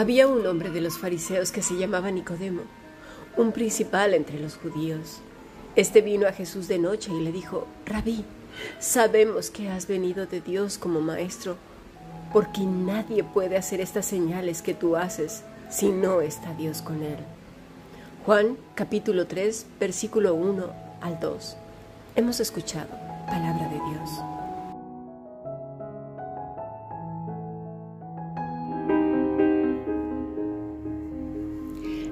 Había un hombre de los fariseos que se llamaba Nicodemo, un principal entre los judíos. Este vino a Jesús de noche y le dijo, Rabí, sabemos que has venido de Dios como maestro, porque nadie puede hacer estas señales que tú haces si no está Dios con él. Juan capítulo 3 versículo 1 al 2. Hemos escuchado palabra de Dios.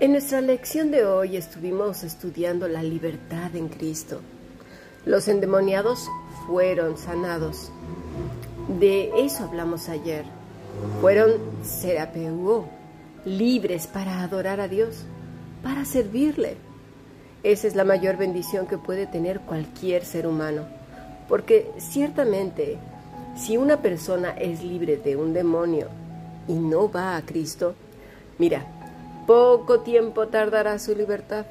En nuestra lección de hoy estuvimos estudiando la libertad en Cristo. Los endemoniados fueron sanados. De eso hablamos ayer. Fueron serapeuo, libres para adorar a Dios, para servirle. Esa es la mayor bendición que puede tener cualquier ser humano. Porque ciertamente, si una persona es libre de un demonio y no va a Cristo, mira, poco tiempo tardará su libertad,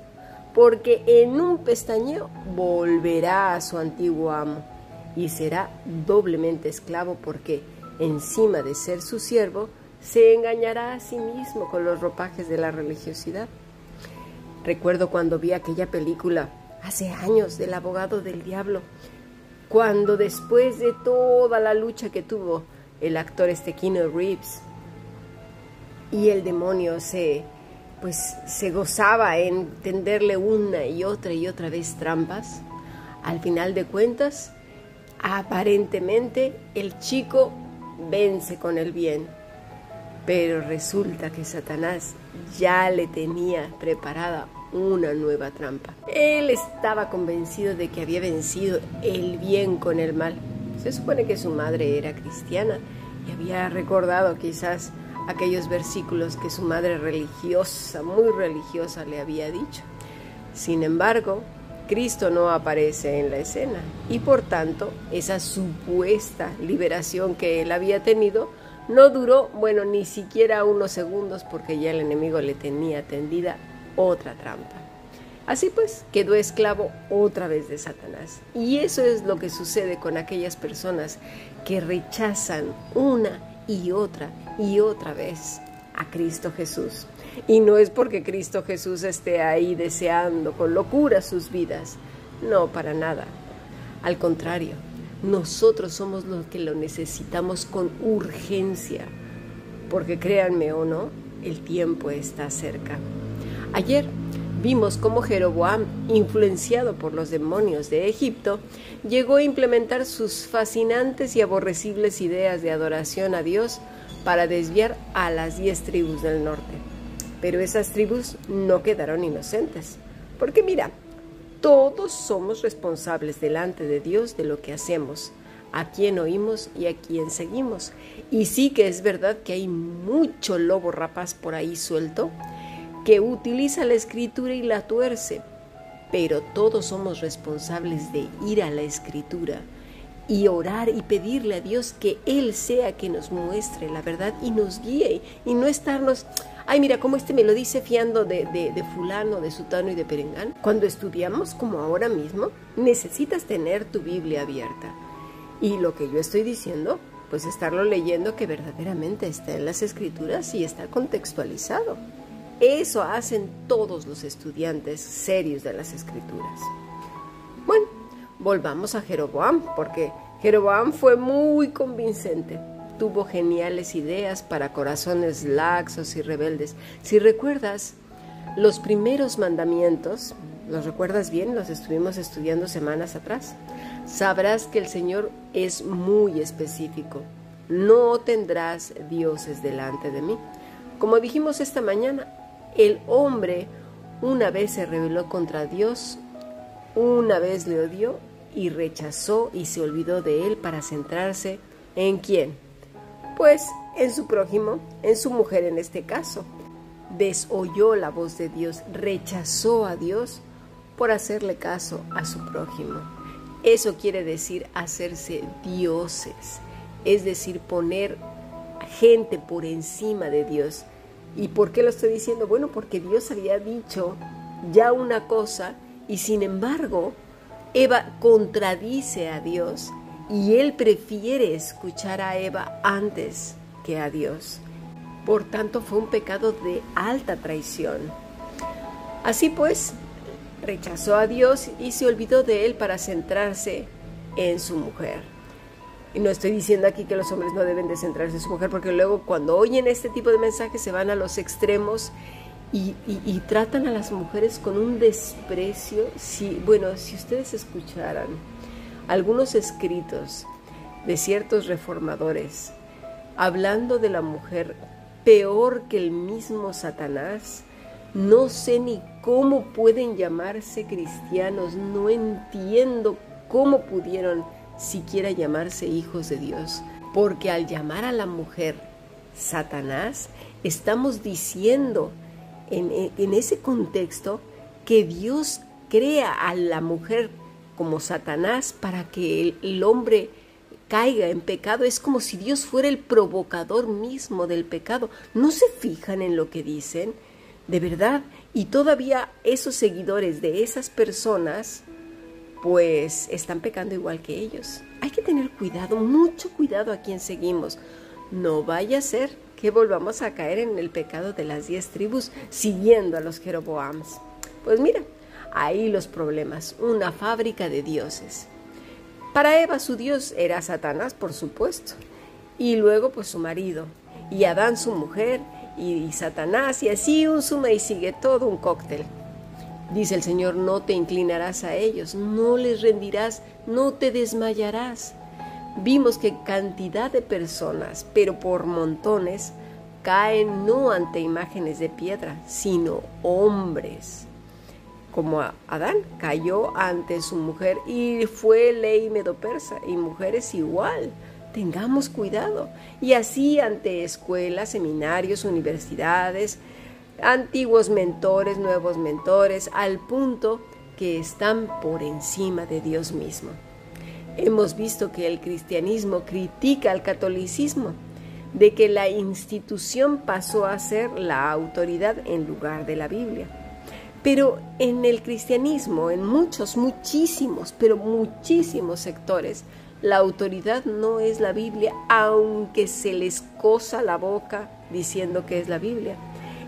porque en un pestañeo volverá a su antiguo amo y será doblemente esclavo porque, encima de ser su siervo, se engañará a sí mismo con los ropajes de la religiosidad. Recuerdo cuando vi aquella película hace años del abogado del diablo, cuando después de toda la lucha que tuvo el actor Estequino Reeves y el demonio se pues se gozaba en tenderle una y otra y otra vez trampas, al final de cuentas, aparentemente el chico vence con el bien, pero resulta que Satanás ya le tenía preparada una nueva trampa. Él estaba convencido de que había vencido el bien con el mal. Se supone que su madre era cristiana y había recordado quizás aquellos versículos que su madre religiosa, muy religiosa, le había dicho. Sin embargo, Cristo no aparece en la escena y por tanto esa supuesta liberación que él había tenido no duró, bueno, ni siquiera unos segundos porque ya el enemigo le tenía tendida otra trampa. Así pues, quedó esclavo otra vez de Satanás. Y eso es lo que sucede con aquellas personas que rechazan una y otra y otra vez a Cristo Jesús. Y no es porque Cristo Jesús esté ahí deseando con locura sus vidas, no, para nada. Al contrario, nosotros somos los que lo necesitamos con urgencia, porque créanme o no, el tiempo está cerca. Ayer vimos cómo Jeroboam, influenciado por los demonios de Egipto, llegó a implementar sus fascinantes y aborrecibles ideas de adoración a Dios para desviar a las diez tribus del norte. Pero esas tribus no quedaron inocentes, porque mira, todos somos responsables delante de Dios de lo que hacemos, a quién oímos y a quién seguimos. Y sí que es verdad que hay mucho lobo rapaz por ahí suelto, que utiliza la escritura y la tuerce, pero todos somos responsables de ir a la escritura y orar y pedirle a Dios que Él sea que nos muestre la verdad y nos guíe y no estarnos, ay mira, como este me lo dice fiando de, de, fulano, de sutano y de perengán. Cuando estudiamos como ahora mismo, necesitas tener tu Biblia abierta. Y lo que yo estoy diciendo, pues estarlo leyendo que verdaderamente está en las escrituras y está contextualizado. Eso hacen todos los estudiantes serios de las escrituras. Bueno, volvamos a Jeroboam, porque Jeroboam fue muy convincente. Tuvo geniales ideas para corazones laxos y rebeldes. Si recuerdas, los primeros mandamientos, ¿los recuerdas bien? Los estuvimos estudiando semanas atrás. Sabrás que el Señor es muy específico. No tendrás dioses delante de mí. Como dijimos esta mañana, el hombre una vez se rebeló contra Dios, una vez le odió y rechazó y se olvidó de él para centrarse en quién? Pues en su prójimo, en su mujer en este caso. Desoyó la voz de Dios, rechazó a Dios por hacerle caso a su prójimo. Eso quiere decir hacerse dioses, es decir, poner gente por encima de Dios. ¿Y por qué lo estoy diciendo? Bueno, porque Dios había dicho ya una cosa y sin embargo Eva contradice a Dios y él prefiere escuchar a Eva antes que a Dios. Por tanto, fue un pecado de alta traición. Así pues, rechazó a Dios y se olvidó de él para centrarse en su mujer. Y no estoy diciendo aquí que los hombres no deben de en su mujer, porque luego cuando oyen este tipo de mensajes se van a los extremos y, tratan a las mujeres con un desprecio. Si, bueno, si ustedes escucharan algunos escritos de ciertos reformadores hablando de la mujer peor que el mismo Satanás, no sé ni cómo pueden llamarse cristianos, no entiendo cómo pudieron siquiera llamarse hijos de Dios, porque al llamar a la mujer Satanás, estamos diciendo en, ese contexto que Dios crea a la mujer como Satanás para que el hombre caiga en pecado. Es como si Dios fuera el provocador mismo del pecado. ¿No se fijan en lo que dicen? De verdad. Y todavía esos seguidores de esas personas, pues están pecando igual que ellos. Hay que tener cuidado, mucho cuidado a quien seguimos. No vaya a ser que volvamos a caer en el pecado de las diez tribus siguiendo a los Jeroboams. Pues mira, ahí los problemas, una fábrica de dioses. Para Eva su dios era Satanás, por supuesto, y luego pues su marido, y Adán su mujer, y, Satanás, y así un suma y sigue todo un cóctel. Dice el Señor, no te inclinarás a ellos, no les rendirás, no te desmayarás. Vimos que cantidad de personas, pero por montones, caen no ante imágenes de piedra, sino hombres como Adán cayó ante su mujer y fue ley medo-persa y mujeres igual. Tengamos cuidado. Y así ante escuelas, seminarios, universidades, antiguos mentores, nuevos mentores, al punto que están por encima de Dios mismo. Hemos visto que el cristianismo critica al catolicismo, de que la institución pasó a ser la autoridad en lugar de la Biblia pero en el cristianismo, en muchos, muchísimos, pero muchísimos sectores, la autoridad no es la Biblia, aunque se les cosa la boca diciendo que es la Biblia.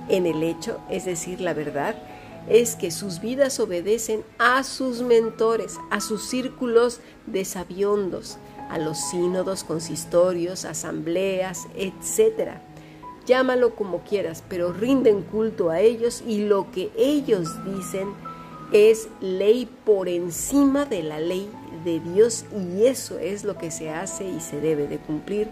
En el hecho, es decir, la verdad, es que sus vidas obedecen a sus mentores, a sus círculos de sabiondos, a los sínodos, consistorios, asambleas, etcétera. Llámalo como quieras, pero rinden culto a ellos y lo que ellos dicen es ley por encima de la ley de Dios y eso es lo que se hace y se debe de cumplir,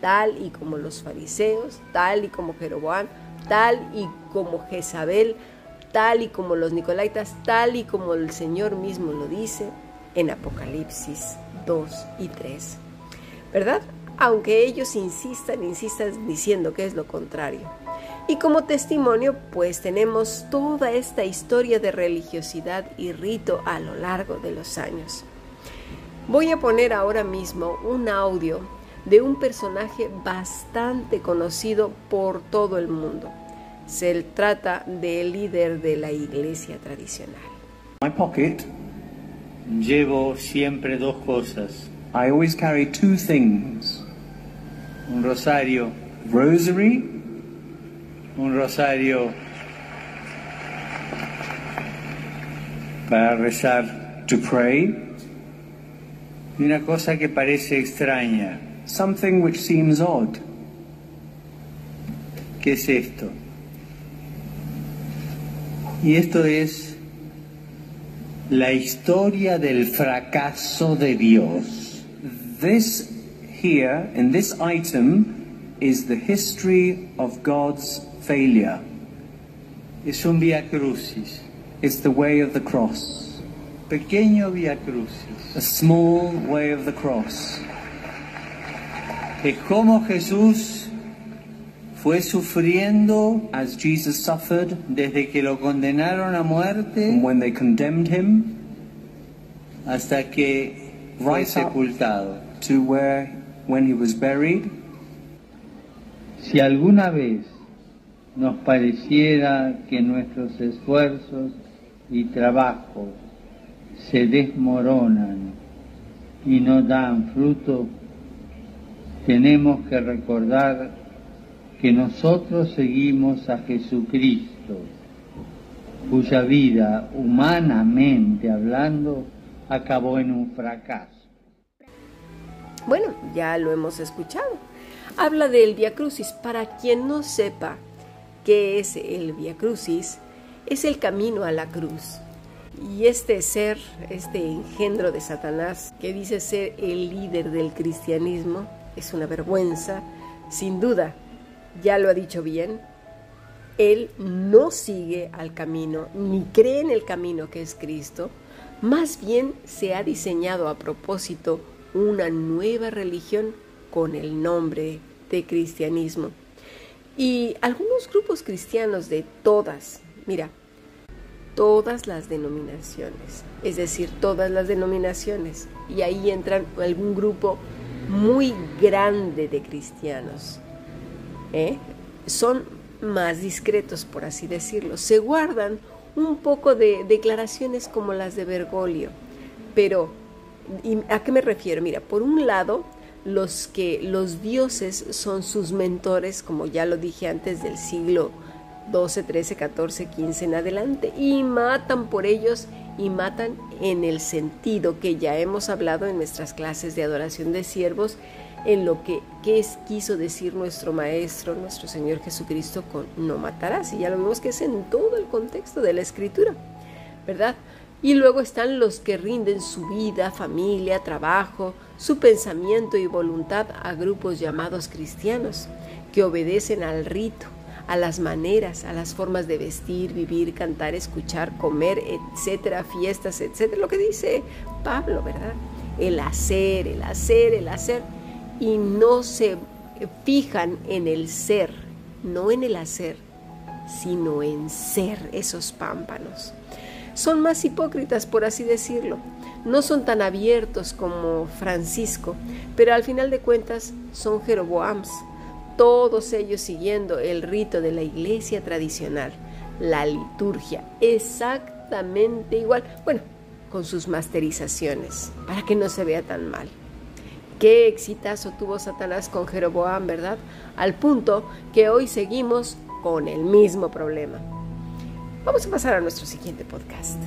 tal y como los fariseos, tal y como Jeroboam, tal y como Jezabel, tal y como los nicolaitas, tal y como el Señor mismo lo dice en Apocalipsis 2 y 3. ¿Verdad? aunque ellos insistan, insistan diciendo que es lo contrario. Y como testimonio, pues tenemos toda esta historia de religiosidad y rito a lo largo de los años. Voy a poner ahora mismo un audio de un personaje bastante conocido por todo el mundo. Se trata del líder de la iglesia tradicional. my pocket llevo siempre dos cosas. I always carry two things un rosario. Rosary. Un rosario para rezar. To pray. Y una cosa que parece extraña. Something which seems odd. ¿Qué es esto? Y esto es la historia del fracaso de Dios. This here in this item is the history of God's failure. es un vía crucis, It's the way of the cross, pequeño vía crucis. a small way of the cross. Es como Jesús fue sufriendo As Jesus suffered, desde que lo condenaron a muerte when they condemned him, hasta que fue Right sepultado. to where, when he was buried, Si alguna vez nos pareciera que nuestros esfuerzos y trabajos se desmoronan y no dan fruto, tenemos que recordar que nosotros seguimos a Jesucristo, cuya vida, humanamente hablando, acabó en un fracaso. Bueno, ya lo hemos escuchado. Habla del Via Crucis. Para quien no sepa qué es el Via Crucis, es el camino a la cruz. Y este ser, este engendro de Satanás, que dice ser el líder del cristianismo, es una vergüenza, sin duda, ya lo ha dicho bien, él no sigue al camino, ni cree en el camino que es Cristo, más bien se ha diseñado a propósito una nueva religión con el nombre de cristianismo. Y algunos grupos cristianos de todas, mira, todas las denominaciones, es decir, todas las denominaciones, y ahí entran algún grupo muy grande de cristianos, ¿eh? son más discretos, por así decirlo, se guardan un poco de declaraciones como las de Bergoglio, pero ¿y ¿a qué me refiero? Mira, por un lado, los que los dioses son sus mentores, como ya lo dije antes del siglo 12, 13, 14, 15 en adelante, y matan por ellos y matan en el sentido que ya hemos hablado en nuestras clases de adoración de siervos, en lo que es, quiso decir nuestro Maestro, nuestro Señor Jesucristo con no matarás, y ya lo vemos que es en todo el contexto de la Escritura, ¿verdad? Y luego están los que rinden su vida, familia, trabajo, su pensamiento y voluntad a grupos llamados cristianos, que obedecen al rito, a las maneras, a las formas de vestir, vivir, cantar, escuchar, comer, etcétera, fiestas, etcétera, lo que dice Pablo, ¿verdad? El hacer, el hacer, el hacer, y no se fijan en el ser, no en el hacer, sino en ser esos pámpanos. Son más hipócritas, por así decirlo. No son tan abiertos como Francisco, pero al final de cuentas son Jeroboams, todos ellos siguiendo el rito de la iglesia tradicional, la liturgia, exactamente igual, bueno, con sus masterizaciones, para que no se vea tan mal. Qué exitazo tuvo Satanás con Jeroboam, ¿verdad? Al punto que hoy seguimos con el mismo problema. Vamos a pasar a nuestro siguiente podcast.